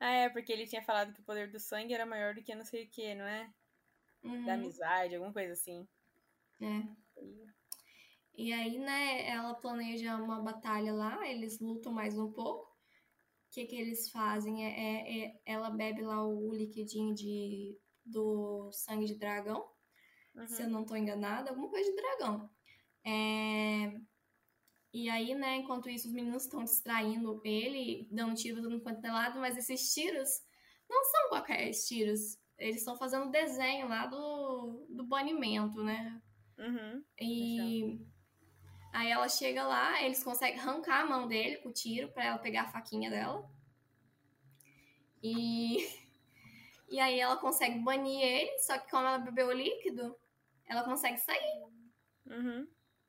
Ah, é, porque ele tinha falado que o poder do sangue era maior do que não sei o que, não é? Uhum. da amizade, alguma coisa assim. É. E aí, né, ela planeja uma batalha lá, eles lutam mais um pouco. O que que eles fazem? É, é- é- ela bebe lá o liquidinho de, do sangue de dragão, Uhum. se eu não tô enganada, alguma coisa de dragão. É, E aí, né, enquanto isso, os meninos estão distraindo ele, dando tiro tudo quanto é lado, mas esses tiros não são qualquer tiros. Eles estão fazendo desenho lá do, do banimento, né? Uhum. E aí ela chega lá, eles conseguem arrancar a mão dele com o tiro pra ela pegar a faquinha dela. E <laughs> e aí ela consegue banir ele, só que como ela bebeu o líquido, ela consegue sair. Uhum.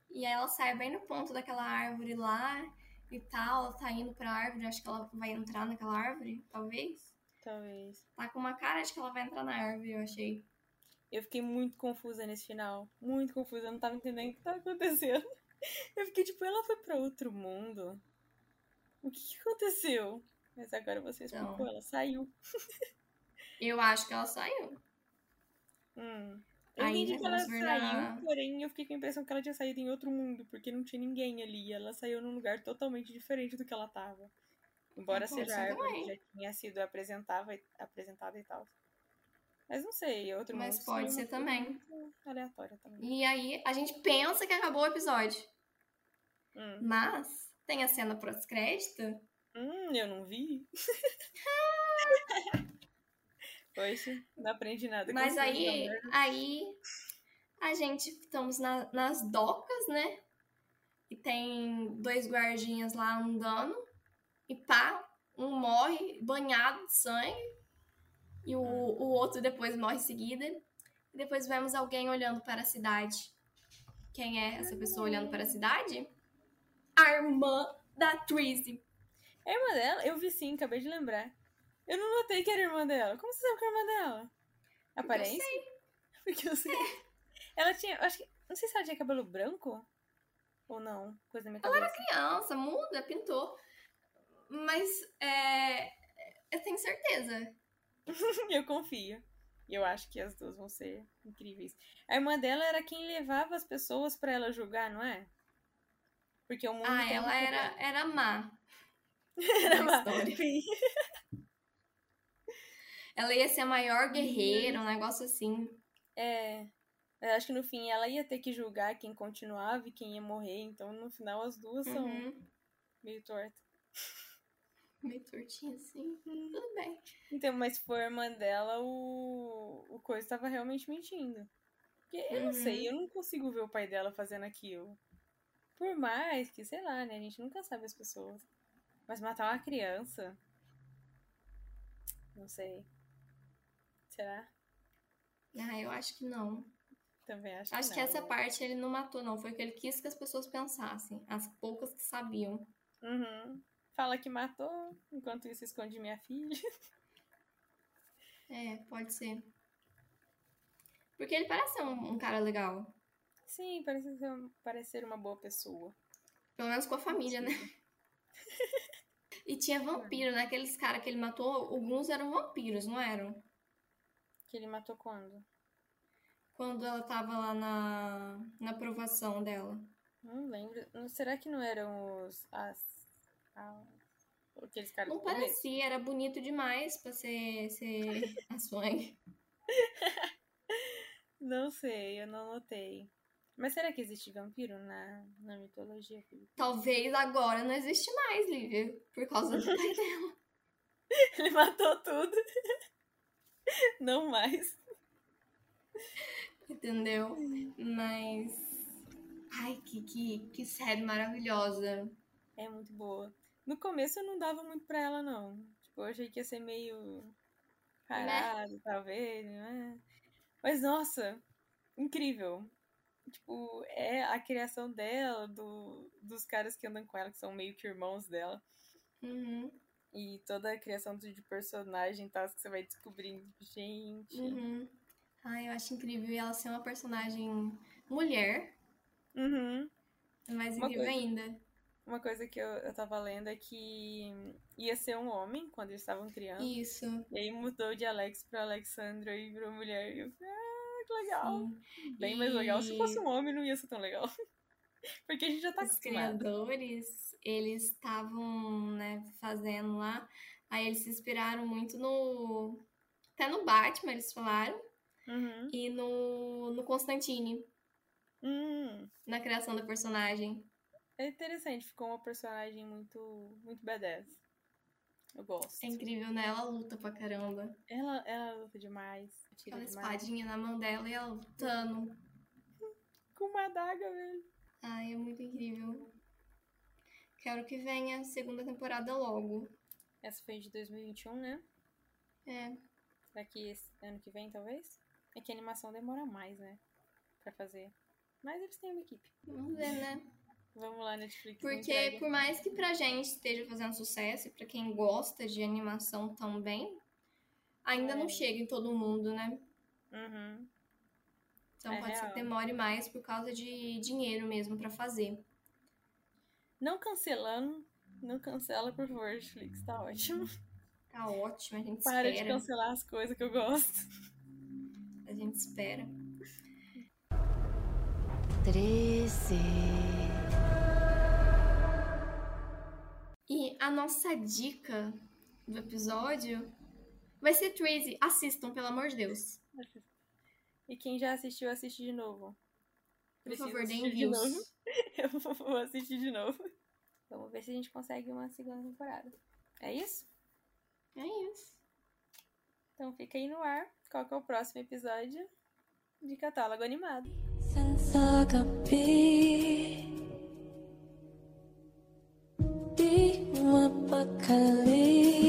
E aí ela sai bem no ponto daquela árvore lá e tal, ela tá indo pra árvore, acho que ela vai entrar naquela árvore, talvez. Talvez. Tá com uma cara de que ela vai entrar na árvore, eu achei. Eu fiquei muito confusa nesse final. Muito confusa. Eu não tava entendendo o que tava acontecendo. <laughs> Eu fiquei tipo, ela foi pra outro mundo? O que, que aconteceu? Mas agora você explicou, ela saiu. <laughs> Eu acho que ela saiu. Hum. Eu entendi que ela saiu, porém eu fiquei com a impressão que ela tinha saído em outro mundo, porque não tinha ninguém ali. Ela saiu num lugar totalmente diferente do que ela tava. Embora seja a árvore também. já tinha sido apresentada, apresentada e tal. Mas não sei, outro Mas mundo pode seria ser também. muito Aleatória também. E aí a gente pensa que acabou o episódio. Hum. Mas tem a cena pós-crédito. Hum, eu não vi. <laughs> Poxa, não aprendi nada. com Mas aí, não, né? aí a gente estamos na- nas docas, né? E tem dois guardinhas lá andando. E pá, um morre banhado de sangue. E o, o outro depois morre em seguida. E depois vemos alguém olhando para a cidade. Quem é essa pessoa olhando para a cidade? A irmã da Trizzy. É a irmã dela? Eu vi sim, acabei de lembrar. Eu não notei que era irmã dela. Como você sabe que é irmã dela? Aparência? <laughs> Porque eu sei. Ela tinha. Acho que. Não sei se ela tinha cabelo branco. Ou não. Coisa da minha cabeça. criança, muda, pintou. Mas é, eu tenho certeza. <laughs> eu confio. E eu acho que as duas vão ser incríveis. A irmã dela era quem levava as pessoas pra ela julgar, não é? Porque o mundo. Ah, ela era, era má. <laughs> Era. Sim. <laughs> Ela ia ser a maior guerreira, um negócio assim. É. Eu acho que no fim ela ia ter que julgar quem continuava e quem ia morrer. Então no final as duas são Uhum. meio tortas. Meio tortinha assim. Tudo bem. Então, mas se for a irmã dela, o, o coisa tava realmente mentindo. Porque eu não Uhum. sei, eu não consigo ver o pai dela fazendo aquilo. Por mais que, sei lá, né? A gente nunca sabe as pessoas. Mas matar uma criança. Não sei. Será? Ah, eu acho que não. Também acho, Acho que que não, essa né? parte ele não matou, não. Foi o que ele quis que as pessoas pensassem. As poucas que sabiam. Uhum. Fala que matou, enquanto isso esconde minha filha. É, pode ser. Porque ele parece ser um, um cara legal. Sim, parece ser, um- parece ser uma boa pessoa. Pelo menos com a família, né? <laughs> E tinha vampiro, né? Aqueles caras que ele matou, alguns eram vampiros, não eram? Que ele matou quando? Quando ela tava lá na, na aprovação dela. Não lembro. Será que não eram os. As. A- aqueles caras Não parecia, era bonito demais pra ser, ser <laughs> a Swang. Não sei, eu não notei. Mas será que existe vampiro na, na mitologia? Talvez agora não existe mais, Lívia, por causa do pai dela. <laughs> <laughs> Ele matou tudo. Não mais. Entendeu? Mas. Ai, que, que, que série maravilhosa. É muito boa. No começo eu não dava muito pra ela, não. Tipo, eu achei que ia ser meio. parado, talvez, né? Mas nossa, incrível. Tipo, é a criação dela, do, dos caras que andam com ela, que são meio que irmãos dela. Uhum, E toda a criação de personagem tal, que você vai descobrindo. Gente. uhum. Ai, eu acho incrível. E ela ser uma personagem mulher, Uhum. é mais Uma incrível coisa- ainda. Uma coisa que eu, eu tava lendo é que ia ser um homem quando eles estavam criando. Isso. E aí mudou de Alex pra Alexandra e virou mulher. E eu falei, ah, muito legal. Sim. Bem mais legal. Se E- fosse um homem, não ia ser tão legal. <laughs> Porque a gente já tá Os acostumado. criadores, eles estavam, né, fazendo lá. Aí eles se inspiraram muito no. Até no Batman, eles falaram. Uhum. E no, no Constantine, Hum, na criação da personagem. É interessante, ficou uma personagem muito, muito badass. Eu gosto. É incrível, né? Ela luta pra caramba. Ela, ela luta demais. Tira Aquela demais. espadinha na mão dela e ela lutando. Com uma adaga, velho. Ai, é muito incrível. Quero que venha a segunda temporada logo. Essa foi de 2021, né? É, esse ano que vem, talvez? É que a animação demora mais, né? Pra fazer. Mas eles têm uma equipe. vamos ver, né? Vamos lá, Netflix. Porque por mais que pra gente esteja fazendo sucesso e pra quem gosta de animação também, ainda É. não chega em todo mundo, né? Uhum. Então É pode ser real. que demore mais por causa de dinheiro mesmo pra fazer. Não cancelando. Não cancela, por favor, Netflix. Tá ótimo. Tá ótimo, a gente Para de espera. cancelar as coisas que eu gosto. A gente espera. 13. E a nossa dica do episódio vai ser Tracy. Assistam, pelo amor de Deus. E quem já assistiu, assiste de novo. Por Precisa favor, deem assistir de views. novo. <laughs> Eu vou assistir de novo. Vamos ver se a gente consegue uma segunda temporada. É isso? É isso. Então fica aí no ar. Qual que é o próximo episódio de Catálogo Animado? Big mapakali.